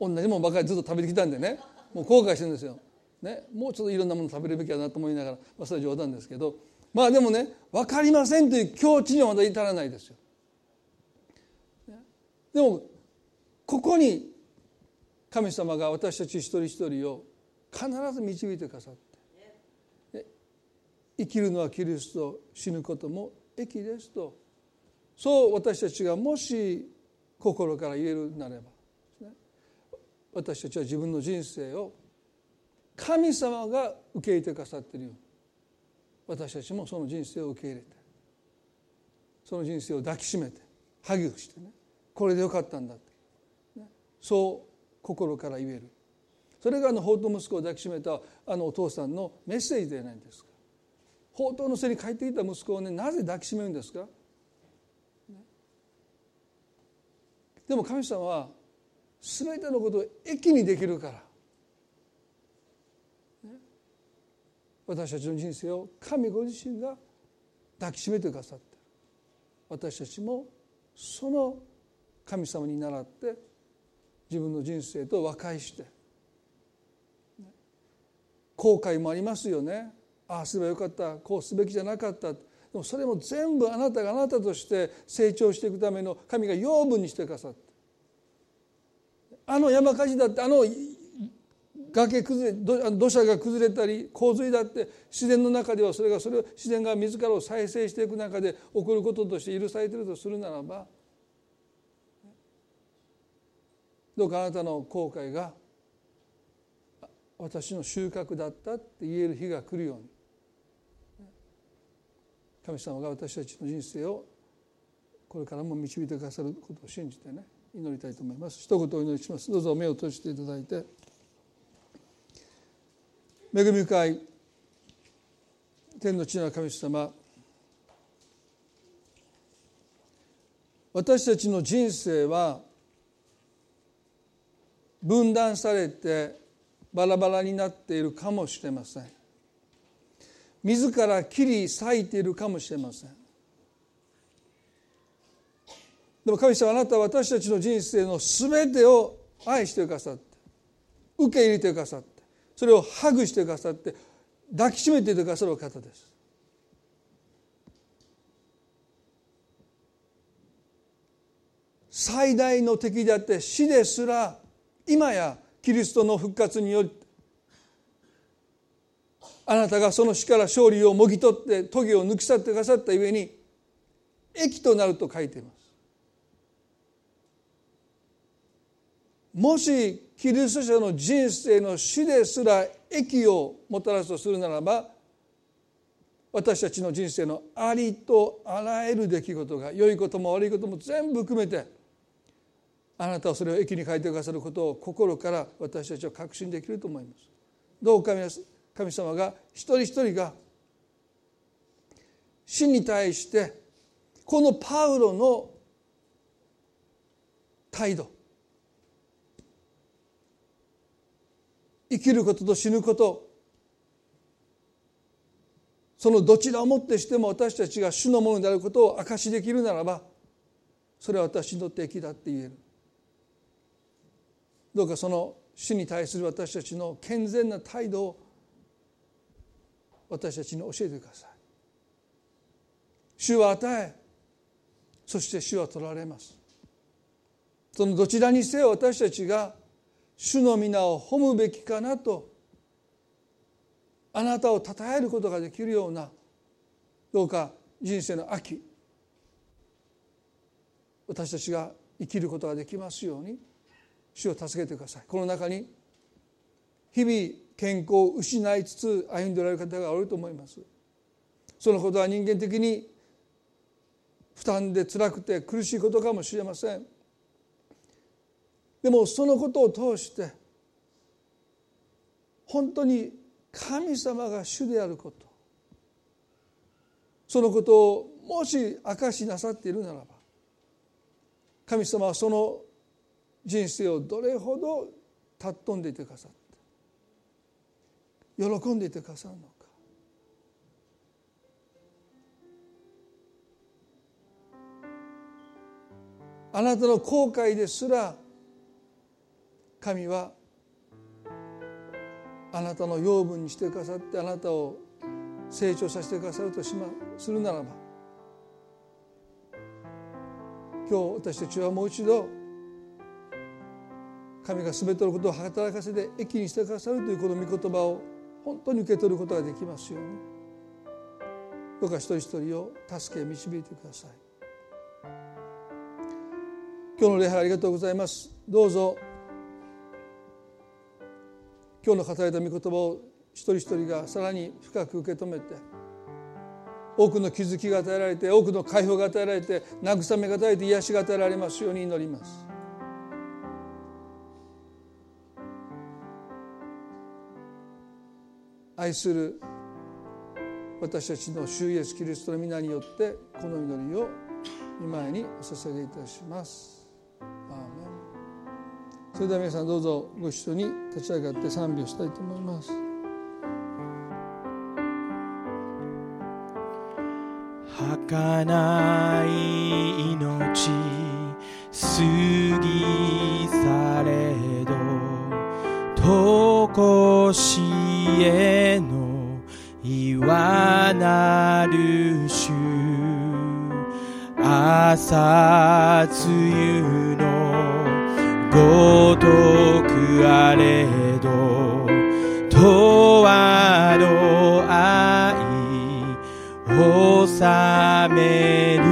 同じものばかりずっと食べてきたんでね。もう後悔してるんですよ、ね、もうちょっといろんなもの食べるべきだなと思いながら、まあ、それは冗談ですけど。まあでもね分かりませんという境地にはまだ至らないですよ。でもここに神様が私たち一人一人を必ず導いてくださって生きるのはキリスト死ぬことも益ですとそう私たちがもし心から言えるなれば私たちは自分の人生を神様が受け入れてくださっているように。私たちもその人生を受け入れてその人生を抱きしめてハグしてねこれでよかったんだって、ね、そう心から言える。それがあの宝刀息子を抱きしめたあのお父さんのメッセージではないですか。宝刀の背に帰ってきた息子をねなぜ抱きしめるんですか、ね、でも神様は全てのことを益にできるから、ね、私たちの人生を神ご自身が抱きしめてくださってる私たちもその神様に倣って自分の人生と和解して後悔もありますよね。ああすればよかった。こうすべきじゃなかった。でもそれも全部あなたがあなたとして成長していくための神が養分にしてくださってあの山火事だってあの崖崩れ土砂が崩れたり洪水だって自然の中ではそれがそれを自然が自らを再生していく中で起こることとして許されているとするならばどうかあなたの後悔が私の収穫だったって言える日が来るように神様が私たちの人生をこれからも導いてくださることを信じてね祈りたいと思います。一言お祈りします。どうぞ目を閉じていただいて。恵み深い天の地の神様私たちの人生は分断されてバラバラになっているかもしれません。自ら切り裂いているかもしれません。でも神様あなたは私たちの人生の全てを愛してくださって受け入れてくださってそれをハグしてくださって抱きしめてくださる方です。最大の敵であって死ですら今やキリストの復活によりあなたがその死から勝利をもぎ取って棘を抜き去ってくださったゆえに益となると書いています。もしキリスト者の人生の死ですら益をもたらすとするならば私たちの人生のありとあらゆる出来事が良いことも悪いことも全部含めてあなたはそれを益に変えてくださることを心から私たちは確信できると思います。どうか神様が一人一人が死に対してこのパウロの態度生きることと死ぬこと。そのどちらをもってしても私たちが主のものであることを証しできるならばそれは私にとって益だって言える。どうかその死に対する私たちの健全な態度を私たちに教えてください。主は与えそして主は取られます。そのどちらにせよ私たちが主の皆を褒むべきかなとあなたを称えることができるようなどうか人生の秋私たちが生きることができますように主を助けてください。この中に日々健康を失いつつ歩んでおられる方がおると思います。そのことは人間的に負担で辛くて苦しいことかもしれません。でもそのことを通して本当に神様が主であること。そのことをもし明かしなさっているならば神様はその人生をどれほど尊んでいてくださって喜んでいてくださるのか。あなたの後悔ですら神はあなたの養分にしてくださってあなたを成長させてくださるとしまするならば今日私たちはもう一度神が全てのことを働かせて益にしてくださるというこの御言葉を本当に受け取ることができますように。どうか一人一人を助け導いてください。今日の礼拝ありがとうございます。どうぞ。今日の語られた御言葉を一人一人がさらに深く受け止めて多くの気づきが与えられて多くの解放が与えられて慰めが与えられて癒しが与えられますように祈ります愛する私たちの主イエスキリストの皆によってこの祈りを御前にお捧げいたします。それでは皆さんどうぞご一緒に立ち上がって賛美をしたいと思います。儚い命過ぎ去れど常しえの岩なる主朝露のごとくあれど永遠の愛治める。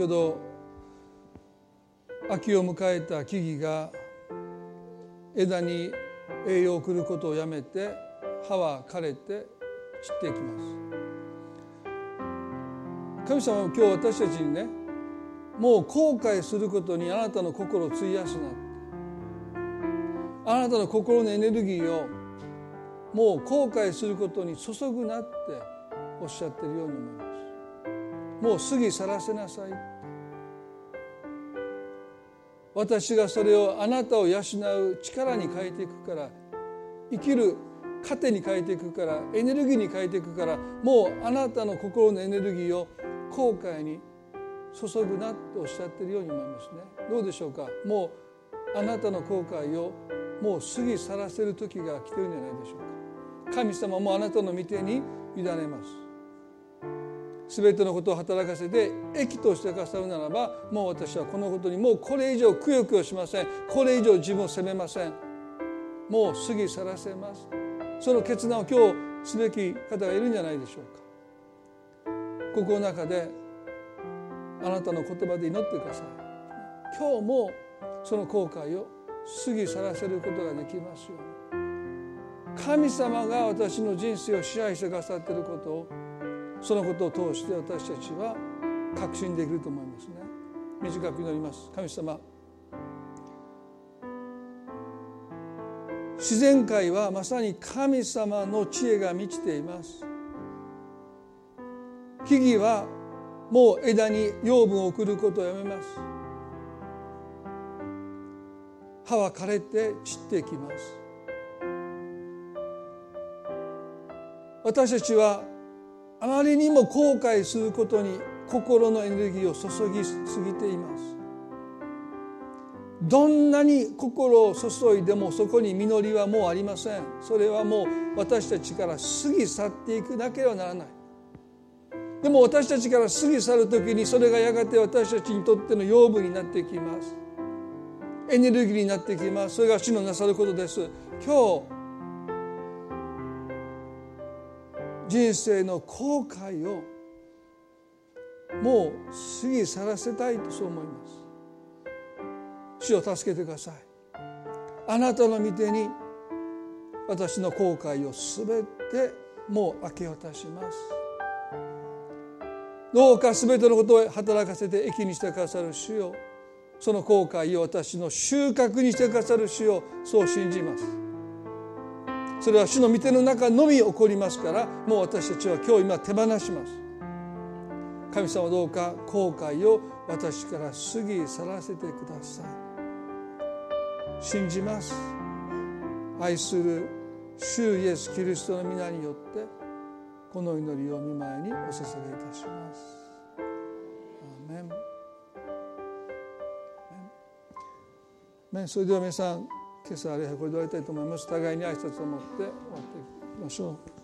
ほど秋を迎えた木々が枝に栄養を送ることをやめて葉は枯れて散っていきます。神様は今日私たちにねもう後悔することにあなたの心を費やすなあなたの心のエネルギーをもう後悔することに注ぐなっておっしゃってるように思います。もう過ぎ去らせなさい私がそれをあなたを養う力に変えていくから生きる糧に変えていくからエネルギーに変えていくからもうあなたの心のエネルギーを後悔に注ぐなとおっしゃってるように思いますね。どうでしょうか？もうあなたの後悔をもう過ぎ去らせる時が来てるんじゃないでしょうか。神様もあなたの御手に委ねます。全てのことを働かせて益としてくださるならばもう私はこのことにもうこれ以上くよくよしません。これ以上自分を責めません。もう過ぎ去らせます。その決断を今日すべき方がいるんじゃないでしょうか。ここの中であなたの言葉で祈ってください。今日もその後悔を過ぎ去らせることができますように。神様が私の人生を支配してくださっていることをそのことを通して私たちは確信できると思いますね。短く祈ります。神様自然界はまさに神様の知恵が満ちています。木々はもう枝に養分を送ることをやめます。葉は枯れて散ってきます。私たちはあまりにも後悔することに心のエネルギーを注ぎすぎています。どんなに心を注いでもそこに実りはもうありません。それはもう私たちから過ぎ去っていくなければならない。でも私たちから過ぎ去る時にそれがやがて私たちにとっての養分になってきます。エネルギーになってきます。それが主のなさることです。今日人生の後悔をもう過ぎ去らせたいとそう思います。主を助けてください。あなたの御手に私の後悔をすべてもう明け渡します。どうかすべてのことを働かせて益にしてくださる主よ。その後悔を私の収穫にしてくださる主よ。そう信じます。それは主の御手の中のみ起こりますからもう私たちは今日今手放します。神様どうか後悔を私から過ぎ去らせてください。信じます。愛する主イエス・キリストの皆によってこの祈りを見舞いにお捧げいたします。アーメン。メン。それでは皆さん今朝あれこれで終わりたいと思います。互いに挨拶を持って終わっていきましょう。